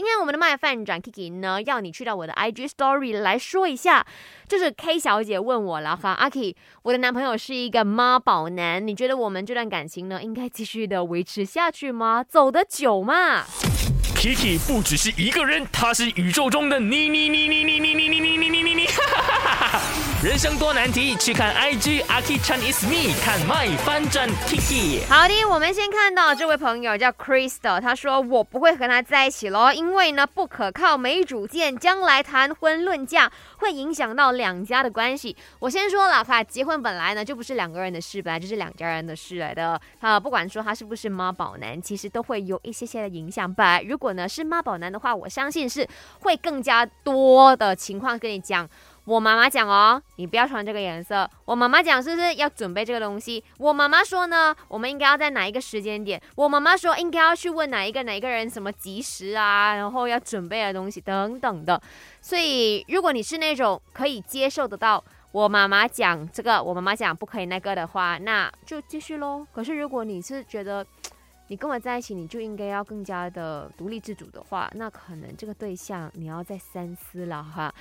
今天我们的麦饭转 Kiki 呢，要你去到我的 IG Story 来说一下，就是 K 小姐问我了哈，阿 K，我的男朋友是一个妈宝男，你觉得我们这段感情呢，应该继续的维持下去吗？走得久吗？Kiki 不只是一个人，他是宇宙中的你你你你你你。人生多难题，去看 IG Aki Chan is me，看 My 翻转 Kiki。好的，我们先看到这位朋友叫 Crystal，他说我不会和他在一起咯，因为呢不可靠、没主见，将来谈婚论嫁会影响到两家的关系。我先说了哈，结婚本来呢就不是两个人的事，本来就是两家人的事来的。啊，不管说他是不是妈宝男，其实都会有一些些的影响吧。如果呢是妈宝男的话，我相信是会更加多的情况跟你讲。我妈妈讲哦，你不要穿这个颜色。我妈妈讲是不是要准备这个东西？我妈妈说呢，我们应该要在哪一个时间点？我妈妈说应该要去问哪一个哪一个人什么吉时啊，然后要准备的东西等等的。所以如果你是那种可以接受得到我妈妈讲这个，我妈妈讲不可以那个的话，那就继续喽。可是如果你是觉得，你跟我在一起，你就应该要更加的独立自主的话，那可能这个对象你要再三思了哈。